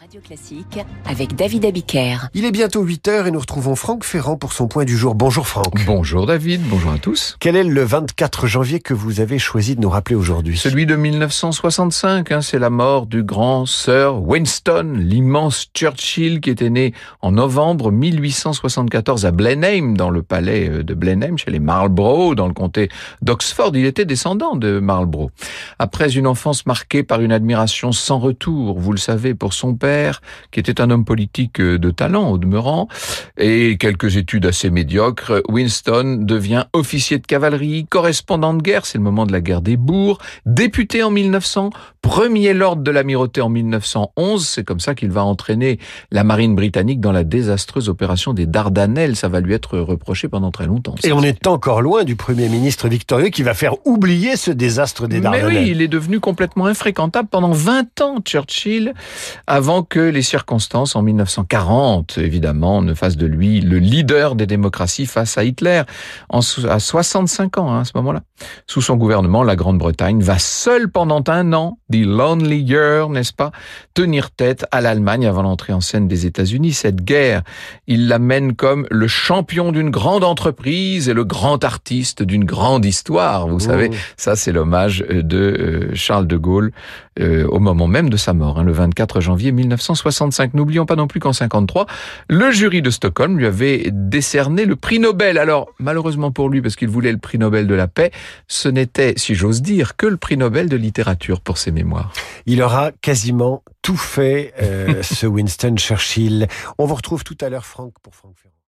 Radio Classique avec David Abiker. Il est bientôt 8 heures et nous retrouvons Franck Ferrand pour son point du jour. Bonjour Franck. Bonjour David, bonjour à tous. Quel est le 24 janvier que vous avez choisi de nous rappeler aujourd'hui? Celui de 1965, hein, c'est la mort du grand Sir Winston, l'immense Churchill qui était né en novembre 1874 à Blenheim, dans le palais euh, de Blenheim, chez les Marlborough, dans le comté d'Oxford. Il était descendant de Marlborough. Après une enfance marquée par une admiration sans retour, vous le savez, pour son père, qui était un homme politique euh, de talent au demeurant, et quelques études assez médiocres, Winston devient officier de cavalerie, correspondant de guerre, c'est le moment de la guerre des bourgs, député en 1900, premier lord de l'amirauté en 1911, c'est comme ça qu'il va entraîner la marine britannique dans la désastreuse opération des Dardanelles, ça va lui être reproché pendant très longtemps. Et on est encore loin du premier ministre victorieux qui va faire oublier ce désastre des Dardanelles. Mais oui, il est devenu complètement infréquentable pendant 20 ans, Churchill, avant que les circonstances en 1940, évidemment, ne fassent de lui le leader des démocraties face à Hitler, en, à 65 ans hein, à ce moment-là. Sous son gouvernement, la Grande-Bretagne va seule pendant un an, the lonely year, n'est-ce pas, tenir tête à l'Allemagne avant l'entrée en scène des États-Unis. Cette guerre, il l'amène comme le champion d'une grande entreprise et le grand artiste d'une grande histoire. Vous savez, ça c'est l'hommage de euh, Charles de Gaulle euh, au moment même de sa mort, hein, le 24 janvier 1965. N'oublions pas non plus qu'en 53, le jury de Stockholm lui avait décerné le prix Nobel. Alors, malheureusement pour lui, parce qu'il voulait le prix Nobel de la paix, ce n'était, si j'ose dire, que le prix Nobel de littérature pour ses mémoires. Il aura quasiment tout fait, euh, ce Winston Churchill. On vous retrouve tout à l'heure, Franck, pour Franck Ferrand.